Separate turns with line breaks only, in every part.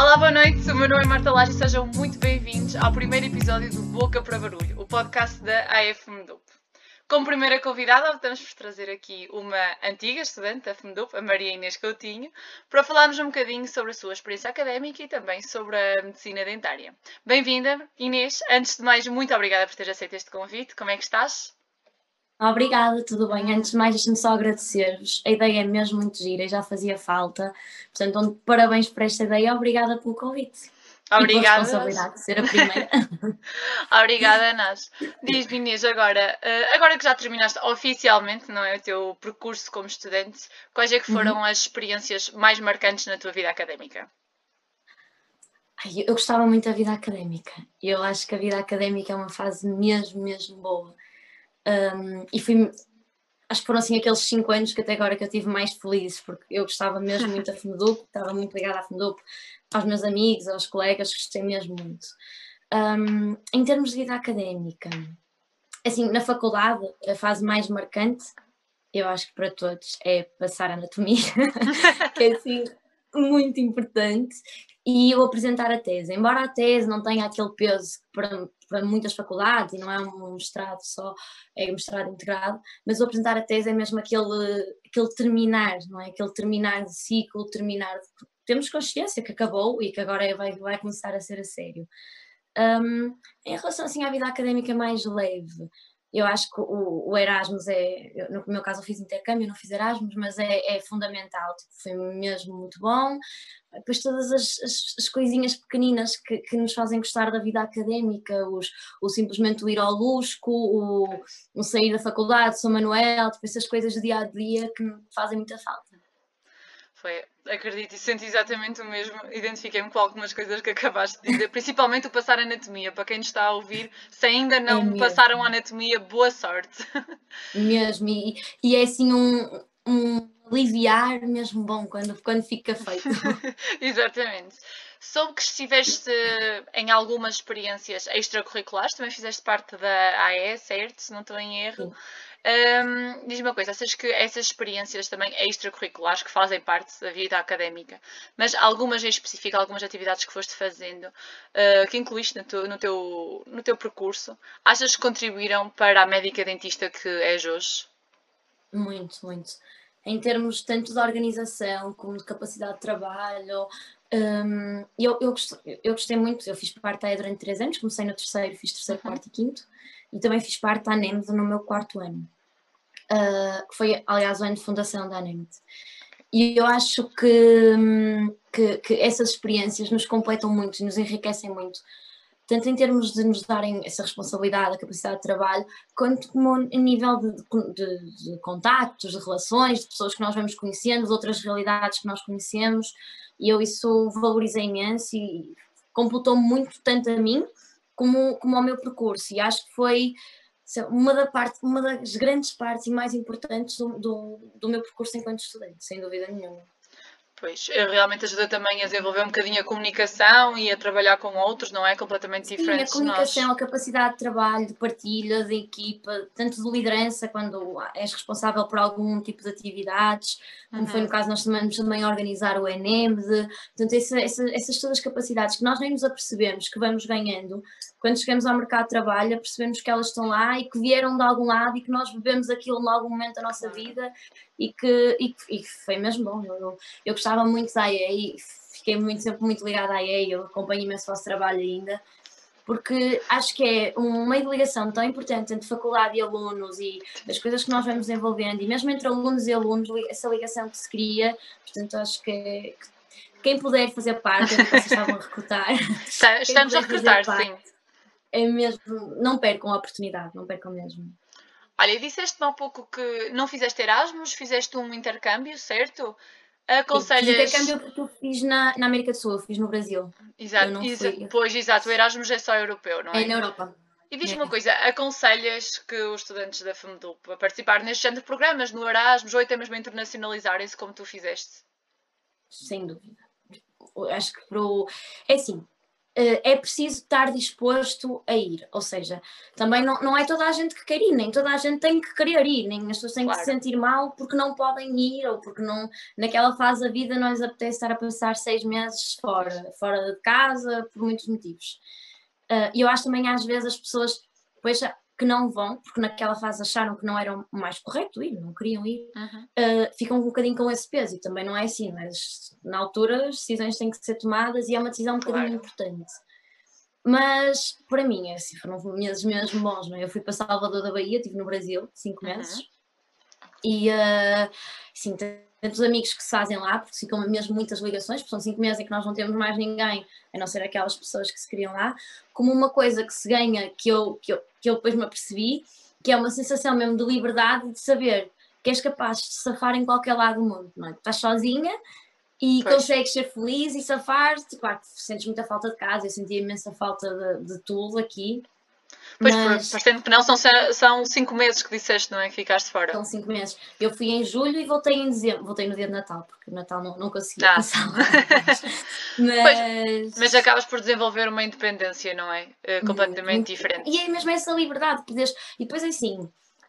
Olá, boa noite. O meu nome é Marta Laje e sejam muito bem-vindos ao primeiro episódio do Boca para Barulho, o podcast da AF Medup. Como primeira convidada, optamos por trazer aqui uma antiga estudante da FMDUP, a Maria Inês Coutinho, para falarmos um bocadinho sobre a sua experiência académica e também sobre a medicina dentária. Bem-vinda, Inês. Antes de mais, muito obrigada por teres aceito este convite. Como é que estás?
Obrigada, tudo bem. Antes de mais, deixe-me só agradecer-vos. A ideia é mesmo muito gira e já fazia falta. Portanto, parabéns por esta ideia. Obrigada pelo convite.
Obrigada.
E responsabilidade de ser a primeira.
Obrigada, Nas. Diz-me, Inês, agora, eh, agora que já terminaste oficialmente não é, o teu percurso como estudante, quais é que foram uhum. as experiências mais marcantes na tua vida académica?
Ai, eu gostava muito da vida académica. Eu acho que a vida académica é uma fase mesmo, mesmo boa. Um, e fui, acho que foram assim aqueles cinco anos que até agora que eu tive mais felizes, porque eu gostava mesmo muito da FMDUP, estava muito ligada à FMDUP, aos meus amigos, aos colegas, gostei mesmo muito. Um, em termos de vida académica, assim, na faculdade, a fase mais marcante, eu acho que para todos, é passar anatomia, que é assim, muito importante, e eu apresentar a tese. Embora a tese não tenha aquele peso para, para muitas faculdades, e não é um mestrado só, é um mestrado integrado, mas o apresentar a tese é mesmo aquele, aquele terminar, não é? Aquele terminar de ciclo, terminar. De, temos consciência que acabou e que agora é, vai, vai começar a ser a sério. Um, em relação assim à vida académica mais leve, eu acho que o, o Erasmus é, no meu caso eu fiz intercâmbio, não fiz Erasmus, mas é, é fundamental, tipo, foi mesmo muito bom. Depois todas as, as, as coisinhas pequeninas que, que, nos fazem gostar da vida académica, os, o simplesmente o ir ao Lusco, o, o sair da faculdade, São Manuel, tipo, essas coisas do dia a dia que fazem muita falta.
Foi, acredito, e senti exatamente o mesmo. Identifiquei-me com algumas coisas que acabaste de dizer, principalmente o passar anatomia. Para quem nos está a ouvir, se ainda não é passaram anatomia, boa sorte.
Mesmo, e, e é assim um, um aliviar mesmo bom quando, quando fica feito.
exatamente. Soube que estiveste em algumas experiências extracurriculares, também fizeste parte da AE, certo? Se não estou em erro. Sim. Um, Diz-me uma coisa, achas que essas experiências também extracurriculares que fazem parte da vida académica, mas algumas em específico, algumas atividades que foste fazendo, uh, que incluíste no teu, no, teu, no teu percurso, achas que contribuíram para a médica dentista que és hoje?
Muito, muito. Em termos tanto de organização como de capacidade de trabalho, um, eu, eu, gostei, eu gostei muito, eu fiz parte da durante três anos, comecei no terceiro, fiz terceiro, uhum. quarto e quinto e também fiz parte da ANEMD no meu quarto ano, uh, que foi, aliás, o ano de fundação da ANEMD. E eu acho que, que, que, essas experiências nos completam muito e nos enriquecem muito, tanto em termos de nos darem essa responsabilidade, a capacidade de trabalho, quanto como a nível de, de, de contactos, de relações, de pessoas que nós vamos conhecendo, de outras realidades que nós conhecemos, e eu isso valorizei imenso e computou muito tanto a mim como, como ao meu percurso e acho que foi uma, da parte, uma das grandes partes e mais importantes do, do, do meu percurso enquanto estudante, sem dúvida nenhuma.
Pois, realmente ajuda também a desenvolver um bocadinho a comunicação e a trabalhar com outros, não é? Completamente
Sim,
diferente.
a comunicação, nós. a capacidade de trabalho, de partilha, de equipa, tanto de liderança quando és responsável por algum tipo de atividades, como uhum. foi no caso nós também, também organizar o ENEMD, portanto essa, essa, essas todas as capacidades que nós nem nos apercebemos que vamos ganhando, quando chegamos ao mercado de trabalho percebemos que elas estão lá e que vieram de algum lado e que nós bebemos aquilo em algum momento da nossa vida e que, e, e foi mesmo bom. Eu, eu, gostava muito da EA e fiquei muito, sempre muito ligada à EA, eu acompanho imenso o vosso trabalho ainda, porque acho que é um meio de ligação tão importante entre faculdade e alunos e as coisas que nós vamos desenvolvendo, e mesmo entre alunos e alunos, essa ligação que se cria, portanto acho que, quem puder fazer parte, é que vocês estavam a recrutar.
Estamos a recrutar, sim.
É mesmo, não percam a oportunidade, não percam mesmo.
Olha, disseste-me há pouco que não fizeste Erasmus, fizeste um intercâmbio, certo? Aconselhas.
Sim, intercâmbio porque eu fiz na, na América do Sul, eu fiz no Brasil.
Exato, exa pois exato, o Erasmus é só europeu, não é?
É na Europa.
E diz-me é. uma coisa, aconselhas que os estudantes da FMDUP a participar neste género de programas, no Erasmus, ou até mesmo a internacionalizarem-se como tu fizeste?
Sem dúvida. Acho que para o... É assim, é preciso estar disposto a ir. Ou seja, também não, não é toda a gente que quer ir, nem toda a gente tem que querer ir, nem as pessoas têm claro. que se sentir mal porque não podem ir ou porque não, naquela fase da vida não lhes apetece estar a passar seis meses fora, fora de casa, por muitos motivos. Uh, e eu acho também às vezes as pessoas depois que não vão, porque naquela fase acharam que não era o mais correto ir, não queriam ir, uhum. uh, ficam um bocadinho com esse peso. E também não é assim, mas na altura as decisões têm que ser tomadas e é uma decisão um bocadinho claro. importante. Mas para mim, é assim, foram meses mesmo bons. Não é? Eu fui para Salvador da Bahia, estive no Brasil cinco uhum. meses. E uh, sim, tantos amigos que se fazem lá, porque ficam mesmo muitas ligações, porque são cinco meses em que nós não temos mais ninguém, a não ser aquelas pessoas que se criam lá, como uma coisa que se ganha, que eu, que eu, que eu depois me apercebi, que é uma sensação mesmo de liberdade, de saber que és capaz de safar em qualquer lado do mundo, não é? Estás sozinha e pois. consegues ser feliz e safar-te, claro, sentes muita falta de casa, eu senti imensa falta de, de tudo aqui,
Pois, mas... parecendo que não, são, são cinco meses que disseste, não é? Que ficaste fora.
São cinco meses. Eu fui em julho e voltei em dezembro. Voltei no dia de Natal, porque Natal não, não consegui ah. passar
mas... Pois, mas acabas por desenvolver uma independência, não é? Uh, completamente diferente.
E é mesmo essa liberdade. Poderes... E depois, assim,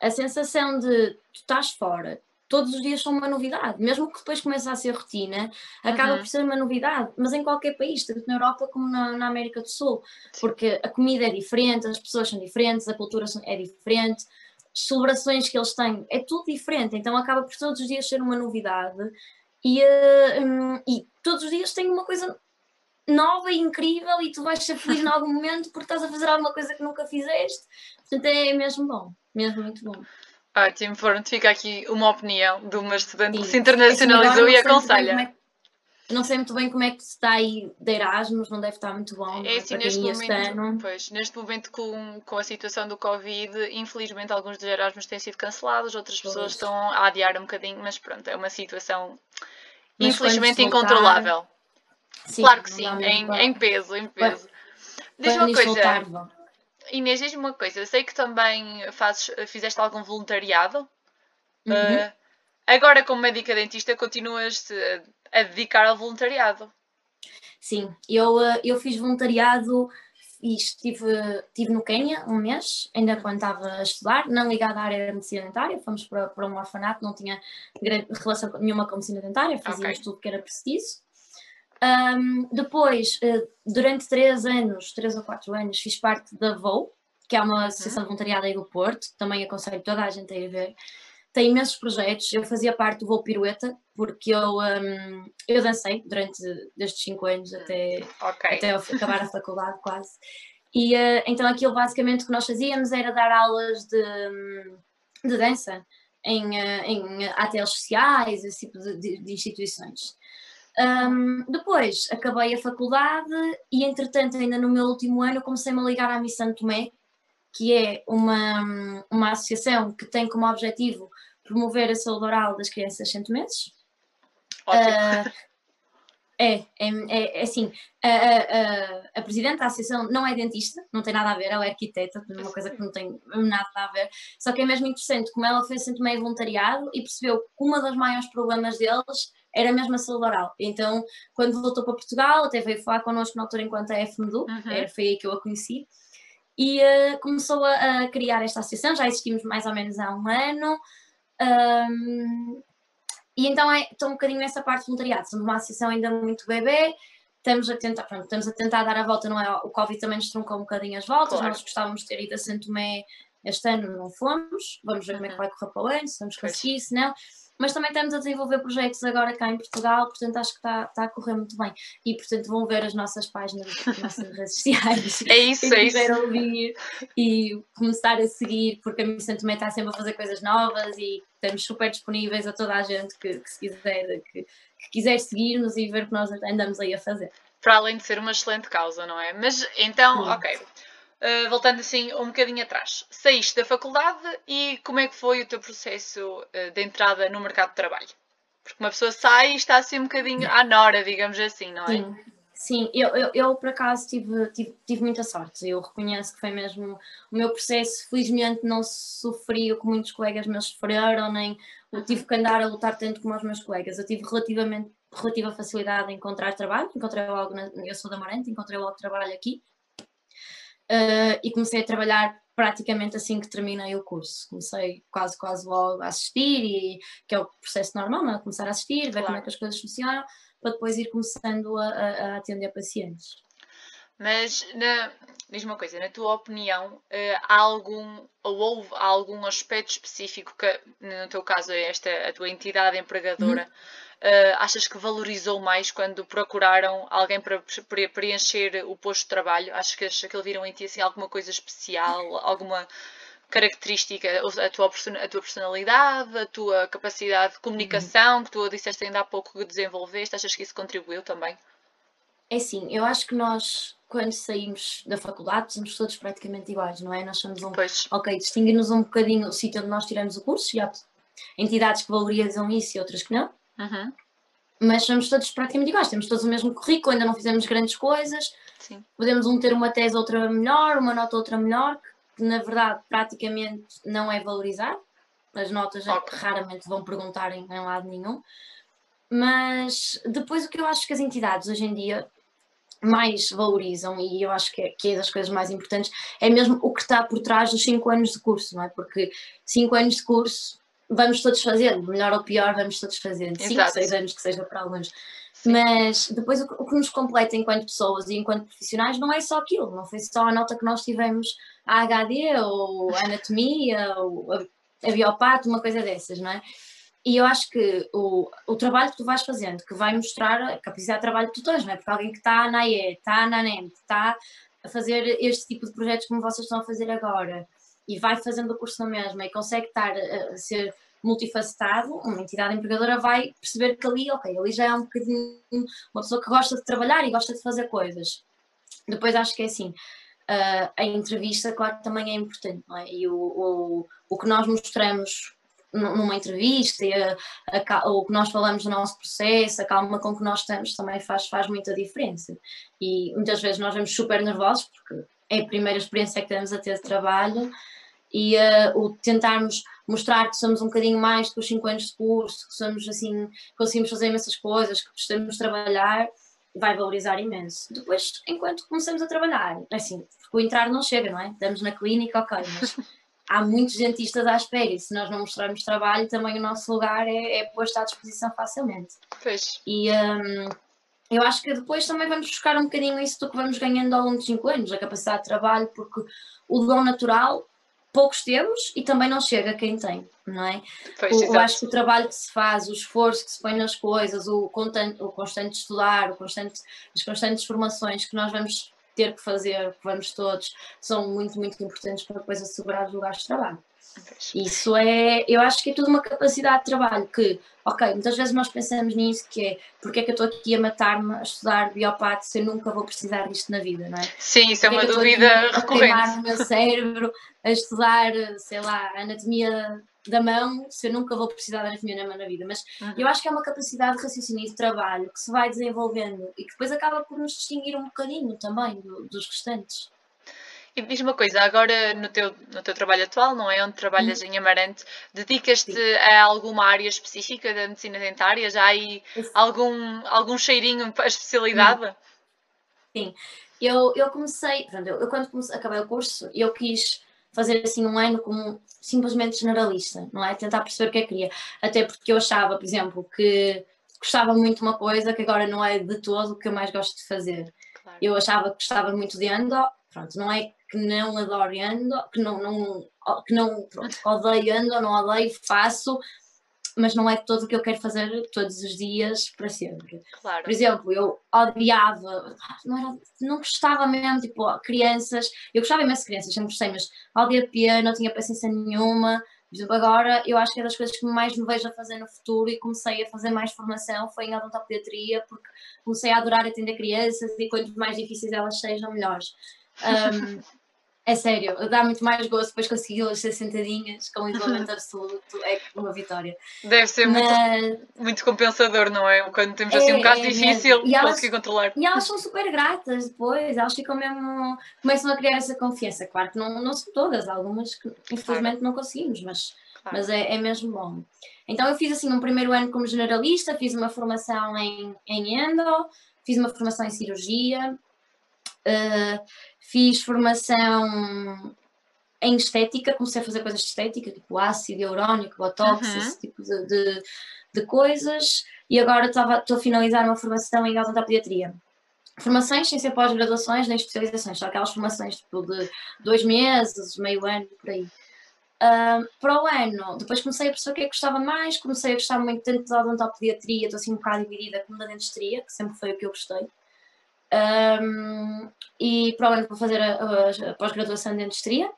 a sensação de tu estás fora, todos os dias são uma novidade, mesmo que depois comece a ser rotina, acaba uhum. por ser uma novidade, mas em qualquer país, tanto na Europa como na, na, América do Sul, porque a comida é diferente, as pessoas são diferentes, a cultura é diferente, as celebrações que eles têm, é tudo diferente, então acaba por todos os dias ser uma novidade. E, uh, um, e todos os dias tem uma coisa nova e incrível e tu vais ser feliz em algum momento porque estás a fazer alguma coisa que nunca fizeste, portanto é mesmo bom, mesmo muito bom.
Ótimo, pronto, fica aqui uma opinião de uma estudante Sim. que se internacionalizou e aconselha.
É não sei muito bem como é que está aí de Erasmus, não deve estar muito bom.
É assim, neste momento, pois, neste momento com, com a situação do Covid, infelizmente alguns dos Erasmus têm sido cancelados, outras pois. pessoas estão a adiar um bocadinho, mas pronto, é uma situação mas infelizmente incontrolável. Sim, claro que sim, em, em, peso, em peso. Diz uma coisa. Voltar, Inês, diz-me uma coisa, eu sei que também fazes, fizeste algum voluntariado. Uhum. Uh, agora, como médica dentista, continuas a dedicar ao voluntariado.
Sim, eu, ah, eu fiz voluntariado e estive, estive no Quênia um mês, ainda quando estava a estudar, não ligada à área da medicina dentária, fomos para, para um orfanato, não tinha relação nenhuma com a medicina dentária, fazíamos okay. tudo que era preciso. Um, depois, uh, durante três anos, três ou quatro anos, fiz parte da VOU, que é uma uhum. associação de voluntariado aí do Porto, também aconselho toda a gente a ir ver. Tem imensos projetos, eu fazia parte do Voo Pirueta, porque eu, um, eu dancei durante destes cinco anos até, okay. até acabar a faculdade quase. E uh, então aquilo basicamente que nós fazíamos era dar aulas de, de dança em, uh, em ATLs sociais, esse tipo de, de, de instituições. Um, depois acabei a faculdade e, entretanto, ainda no meu último ano, comecei-me a ligar à Missão Tomé, que é uma, uma associação que tem como objetivo promover a saúde oral das crianças sem meses. Uh, é, é, é, é assim, a, a, a, presidente da associação não é dentista, não tem nada a ver, ela é arquiteta, uma coisa que não tem nada a ver, só que é mesmo interessante como ela fez sempre meio voluntariado e percebeu que um dos maiores problemas deles era mesmo a saúde oral. Então, quando voltou para Portugal, até veio falar connosco na altura enquanto a FMDU, uhum. foi aí que eu a conheci, e uh, começou a, a, criar esta associação, já existimos mais ou menos há um ano, um, e então é, estou um bocadinho nessa parte de voluntariado, somos uma associação ainda muito bebê, estamos a tentar, pronto, estamos a tentar dar a volta, não é? O Covid também nos truncou um bocadinho as voltas, claro. nós gostávamos de ter ido a Santo Tomé este ano, não fomos, vamos ver como é que uhum. vai correr para o ano, se vamos conseguir, se não mas também estamos a desenvolver projetos agora cá em Portugal, portanto acho que está, está a correr muito bem. E portanto vão ver as nossas páginas, as nossas redes sociais.
É isso, é isso.
ouvir e começar a seguir, porque a Missão também está sempre a fazer coisas novas e estamos super disponíveis a toda a gente que, que se quiser, que, que quiser seguir-nos e ver o que nós andamos aí a fazer.
Para além de ser uma excelente causa, não é? Mas então, Sim. ok. Uh, voltando assim um bocadinho atrás, saíste da faculdade e como é que foi o teu processo uh, de entrada no mercado de trabalho? Porque uma pessoa sai e está assim um bocadinho à nora, digamos assim, não é?
Sim, sim. Eu, eu, eu por acaso tive, tive, tive, muita sorte. Eu reconheço que foi mesmo o meu processo. Felizmente não sofri o que muitos colegas meus sofreram, nem eu tive que andar a lutar tanto como os meus colegas. Eu tive relativamente relativa facilidade em encontrar trabalho. Encontrei logo, na, eu sou da Marante, encontrei logo trabalho aqui. Uh, e comecei a trabalhar praticamente assim que terminei o curso. Comecei quase, quase logo a assistir, e, que é o processo normal, não é? Começar a assistir, ver claro. como é que as coisas funcionam, para depois ir começando a, a, a atender pacientes.
Mas na, uma coisa, na tua opinião, eh, há algum ou houve algum aspecto específico que, no teu caso, é esta a tua entidade empregadora, uhum. achas que valorizou mais quando procuraram alguém para preencher o posto de trabalho? Achas que, que eles viram em ti assim, alguma coisa especial, alguma característica, a tua, a tua personalidade, a tua capacidade de comunicação, uhum. que tu disseste ainda há pouco que desenvolveste, achas que isso contribuiu também?
É sim, eu acho que nós quando saímos da faculdade, somos todos praticamente iguais, não é? Nós somos um.
Pois.
Ok, distinguir-nos um bocadinho o sítio onde nós tiramos o curso, e há entidades que valorizam isso e outras que não.
Uhum.
Mas somos todos praticamente iguais, temos todos o mesmo currículo, ainda não fizemos grandes coisas.
Sim.
Podemos um ter uma tese, outra melhor, uma nota, outra melhor, que na verdade praticamente não é valorizar. As notas é okay. raramente vão perguntar em, em lado nenhum. Mas depois o que eu acho que as entidades hoje em dia mais valorizam, e eu acho que é, que é das coisas mais importantes, é mesmo o que está por trás dos 5 anos de curso, não é? Porque 5 anos de curso vamos todos fazendo, melhor ou pior, vamos todos fazendo, 5, 6 anos que seja para alguns. Sim. Mas depois o que, o que, nos completa enquanto pessoas e enquanto profissionais não é só aquilo, não foi só a nota que nós tivemos a HD ou a anatomia ou a, a biopato, uma coisa dessas, não é? E eu acho que o, o trabalho que tu vais fazendo, que vai mostrar a capacidade de trabalho que tu tens, não é? Porque alguém que está na IE, está na NEM, está a fazer este tipo de projetos como vocês estão a fazer agora e vai fazendo o curso na mesma e consegue estar a, ser multifacetado, uma entidade empregadora vai perceber que ali, ok, ali já é um bocadinho uma pessoa que gosta de trabalhar e gosta de fazer coisas. Depois acho que é assim, a entrevista, claro também é importante, não é? E o, o, o que nós mostramos numa entrevista e a, a, o que nós falamos do nosso processo, a calma com que nós estamos também faz, faz muita diferença. E muitas vezes nós vemos super nervosos porque é a primeira experiência que temos a ter de trabalho e uh, o tentarmos mostrar que somos um bocadinho mais do que os 5 anos de curso, que somos assim, conseguimos fazer imensas coisas, que de trabalhar, vai valorizar imenso. Depois, enquanto começamos a trabalhar, é assim, porque o entrar não chega, não é? Estamos na clínica, ok, mas há muitos dentistas à espera e se nós não mostrarmos trabalho, também o nosso lugar é, é posto à disposição facilmente.
Pois.
E um, eu acho que depois também vamos buscar um bocadinho isso do que vamos ganhando ao longo dos 5 anos, a capacidade de trabalho, porque o dom natural poucos temos e também não chega a quem tem, não é? Pois, eu acho que o trabalho que se faz, o esforço que se põe nas coisas, o constante, o constante estudar, o constante, as constantes formações que nós vamos ter que fazer, que vamos todos, são muito, muito importantes para depois assegurar os lugares de trabalho. Isso é, eu acho que é tudo uma capacidade de trabalho que, ok, muitas vezes nós pensamos nisso, que é porque é que eu estou aqui a matar-me a estudar biopato se eu nunca vou precisar disto na vida, não é?
Sim, isso é uma é dúvida recorrente.
A o meu cérebro a estudar, sei lá, anatomia da mão se eu nunca vou precisar da anatomia na mão na vida. Mas uhum. eu acho que é uma capacidade de raciocínio e de trabalho que se vai desenvolvendo e que depois acaba por nos distinguir um bocadinho também do, dos restantes.
E diz uma coisa, agora no teu, no teu trabalho atual, não é? Onde trabalhas uhum. em Amarante, dedicas-te a alguma área específica da medicina dentária? Já há aí algum, algum cheirinho para a especialidade? Uhum.
Sim, eu, eu comecei, pronto, eu, eu quando comecei, acabei o curso, eu quis fazer assim um ano como simplesmente generalista, não é? Tentar perceber o que é que queria. Até porque eu achava, por exemplo, que gostava muito de uma coisa que agora não é de todo o que eu mais gosto de fazer. Claro. Eu achava que gostava muito de endo, pronto, não é que não adoro endo, que não, não, que não pronto, odeio endo, não odeio, faço, mas não é todo o que eu quero fazer todos os dias para sempre.
Claro.
Por exemplo, eu odiava, não, era, não gostava mesmo, tipo, crianças, eu gostava imenso de crianças, sempre gostei, mas odiava não tinha paciência nenhuma. Por exemplo, agora eu acho que é das coisas que mais me vejo a fazer no futuro e comecei a fazer mais formação foi em odontopediatria, porque comecei a adorar atender crianças e quanto mais difíceis elas sejam, melhores. Um, É sério, dá muito mais gosto depois consegui-las ser sentadinhas com isolamento absoluto, é uma vitória.
Deve ser Mas... muito, muito compensador, não é? Quando temos assim um é, caso é, difícil, e elas, conseguir controlar.
E elas são super gratas depois, elas ficam mesmo, começam a criar essa confiança. Claro que não, não são todas, algumas que infelizmente claro. não conseguimos, mas Claro. Mas é, é mesmo bom. Então eu fiz assim um primeiro ano como generalista, fiz uma formação em, em endo, fiz uma formação em cirurgia, uh, fiz formação em estética, comecei a fazer coisas de estética, tipo ácido hialurónico, botox, uhum. esse tipo de, de, de, coisas, e agora estou a finalizar uma formação em odontopediatria. Formações sem ser pós-graduações nem especializações, só aquelas formações tipo, de dois meses, meio ano, por aí. Uh, para o ano, depois comecei a perceber o que é que gostava mais, comecei a gostar muito tanto da odontopediatria, estou assim um bocado dividida, como da dentistria, que sempre foi o que eu gostei. Um, e para o ano vou fazer a, a, pós-graduação de dentistria,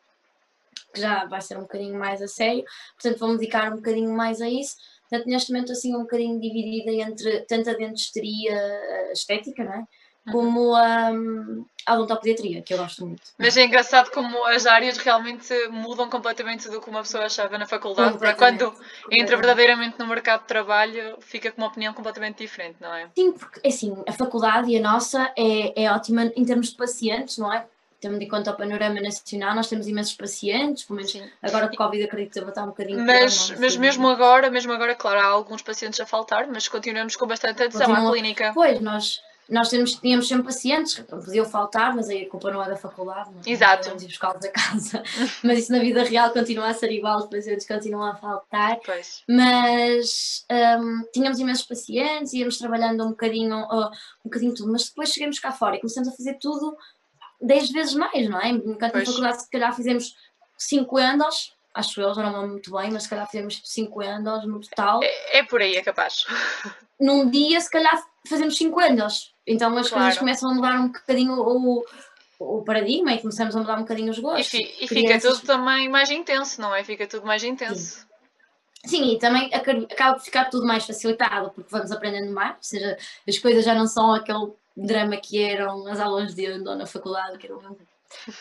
que já vai ser um bocadinho mais a sério, portanto vou-me dedicar um bocadinho mais a isso. Portanto, neste momento assim um bocadinho dividida entre tanto a dentistria estética, não é? Como um, a odontopediatria, que eu gosto muito.
Mas é engraçado como as áreas realmente mudam completamente do que uma pessoa achava na faculdade para quando entra verdadeiramente no mercado de trabalho fica com uma opinião completamente diferente, não é?
Sim, porque assim, a faculdade e a nossa é, é ótima em termos de pacientes, não é? tendo em conta o panorama nacional, nós temos imensos pacientes, pelo menos Sim. agora com Covid acredito que vai estar um bocadinho
Mas, pior, mas mesmo agora, mesmo agora, claro, há alguns pacientes a faltar, mas continuamos com bastante atenção Continua, à clínica.
Pois, nós nós temos, tínhamos sempre pacientes que podiam faltar, mas aí a culpa não é da faculdade, não,
Exato.
não ir buscá-los a casa. mas isso na vida real continua a ser igual, os pacientes continuam a faltar.
Pois.
Mas um, tínhamos imensos pacientes, íamos trabalhando um bocadinho, uh, um bocadinho tudo, mas depois chegamos cá fora e começamos a fazer tudo 10 vezes mais, não é? Enquanto na faculdade se calhar fizemos 5 endos, acho eu, já não me muito bem, mas se calhar fizemos 5 endos no total.
É, é por aí, é capaz.
Num dia, se calhar fazemos 5 endos então as claro. coisas começam a mudar um bocadinho o, o paradigma e começamos a mudar um bocadinho os gostos.
E, fi, e fica tudo também mais intenso, não é? Fica tudo mais intenso.
Sim. Sim, e também acaba por ficar tudo mais facilitado, porque vamos aprendendo mais, ou seja, as coisas já não são aquele drama que eram as aulas de ando na faculdade, que eram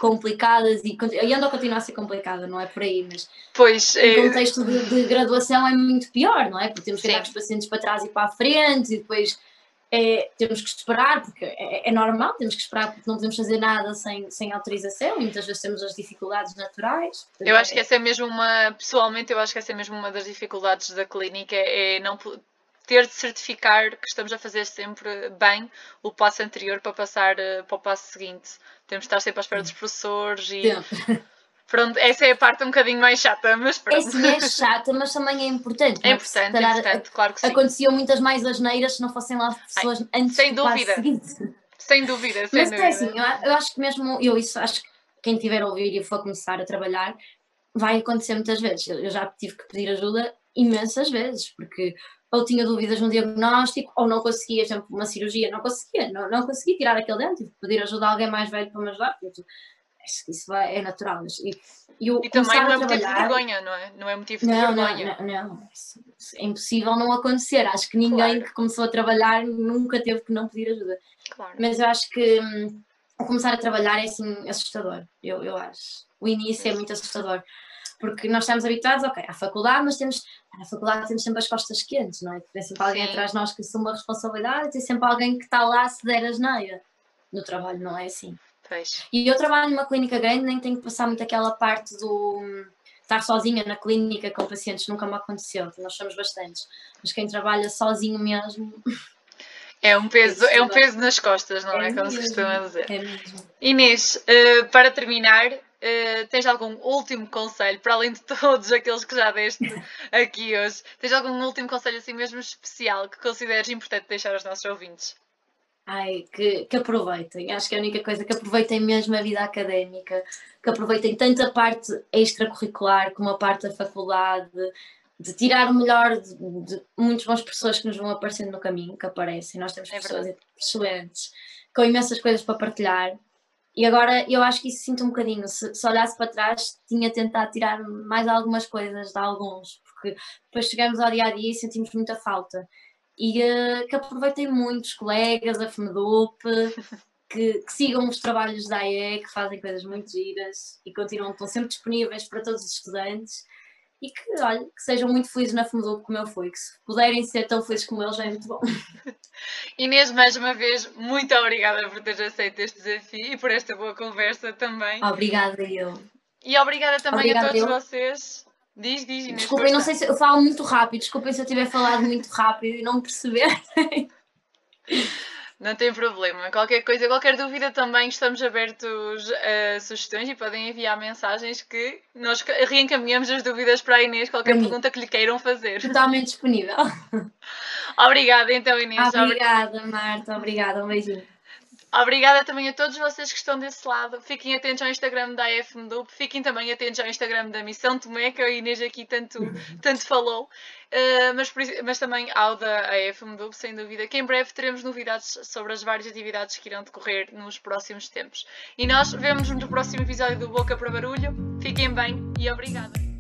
complicadas e, e ando a continuar a ser complicada, não é por aí, mas
pois,
o é... contexto de, de, graduação é muito pior, não é? Porque temos que andar os pacientes para trás e para a frente e depois é, temos que esperar, porque é, é, normal, temos que esperar porque não podemos fazer nada sem, sem autorização e muitas vezes temos as dificuldades naturais.
Eu acho que essa é mesmo uma, pessoalmente, eu acho que essa é mesmo uma das dificuldades da clínica, é não ter de certificar que estamos a fazer sempre bem o passo anterior para passar eh, para o passo seguinte. Temos de estar sempre à espera dos professores e. Pronto, essa é a parte um bocadinho mais chata, mas pronto.
É sim, é chata, mas também é importante.
É importante, é importante, claro que sim.
Aconteciam muitas mais asneiras se não fossem lá pessoas Ai, antes
sem do dúvida. Sem dúvida, sem
mas,
dúvida.
É assim, eu, eu acho que mesmo, eu isso, acho que quem tiver a ouvir e for começar a trabalhar, vai acontecer muitas vezes. Eu, eu já tive que pedir ajuda imensas vezes, porque ou tinha dúvidas no diagnóstico, ou não conseguia, por exemplo, uma cirurgia, não conseguia, não, não conseguia tirar aquele dente, tive que pedir ajuda a alguém mais velho para me ajudar, porque isso vai, é natural. E,
e, e também não é motivo de vergonha, não é? Não é motivo de não, vergonha.
Não, não, não. É impossível não acontecer. Acho que ninguém claro. que começou a trabalhar nunca teve que não pedir ajuda.
Claro.
Mas eu acho que hum, começar a trabalhar é assim assustador. Eu, eu acho. O início é muito assustador. Porque nós estamos habituados, ok, à faculdade, mas temos, na faculdade temos sempre as costas quentes, não é? Tem sempre alguém Sim. atrás de nós que assume uma responsabilidade, tem sempre alguém que está lá se der as neira. No trabalho não é assim.
Pois.
E eu trabalho numa clínica grande, nem tenho que passar muito aquela parte do hum, estar sozinha na clínica com pacientes, nunca me aconteceu, nós somos bastantes. Mas quem trabalha sozinho mesmo.
É um peso, é um peso nas costas, não é? é como se costuma dizer.
É mesmo.
Inês, uh, para terminar, uh, tens algum último conselho, para além de todos aqueles que já deste aqui hoje, tens algum último conselho assim mesmo especial que consideres importante deixar aos nossos ouvintes?
Ai, que, que aproveitem. Acho que é a única coisa que aproveitem mesmo a vida académica, que aproveitem tanto a parte extracurricular como a parte da faculdade, de tirar o melhor de, de muitas boas pessoas que nos vão aparecendo no caminho, que aparecem. Nós temos é pessoas excelentes, com imensas coisas para partilhar. E agora eu acho que isso sinto um bocadinho. Se, se olhasse para trás, tinha tentado tirar mais algumas coisas de alguns, porque depois chegamos ao dia a dia e sentimos muita falta e uh, que aproveitem muito os colegas, a FMEDUP, que, que, sigam os trabalhos da AE, que fazem coisas muito giras e continuam, estão sempre disponíveis para todos os estudantes e que, olha, que sejam muito felizes na FMEDUP como eu fui, que se puderem ser tão felizes como eles já é muito bom.
Inês, mais uma vez, muito obrigada por teres aceito este desafio e por esta boa conversa também.
Obrigada eu.
E obrigada também obrigada a todos eu. vocês Diz, diz, Inês.
Desculpem, não sei se eu falo muito rápido, desculpem se eu tiver falado muito rápido e não me perceberem.
Não tem problema. Qualquer coisa, qualquer dúvida também estamos abertos a sugestões e podem enviar mensagens que nós reencaminhamos as dúvidas para a Inês, qualquer pergunta que lhe queiram fazer.
Totalmente disponível.
Obrigada então Inês.
Obrigada Marta, obrigada, um beijinho.
Obrigada também a todos vocês que estão desse lado. Fiquem atentos ao Instagram da AFMDUP, fiquem também atentos ao Instagram da Missão Tomé, que a Inês aqui tanto, tanto falou, uh, mas, mas também ao da AFMDUP, sem dúvida, que em breve teremos novidades sobre as várias atividades que irão decorrer nos próximos tempos. E nós vemos-nos no próximo episódio do Boca para Barulho. Fiquem bem e obrigada.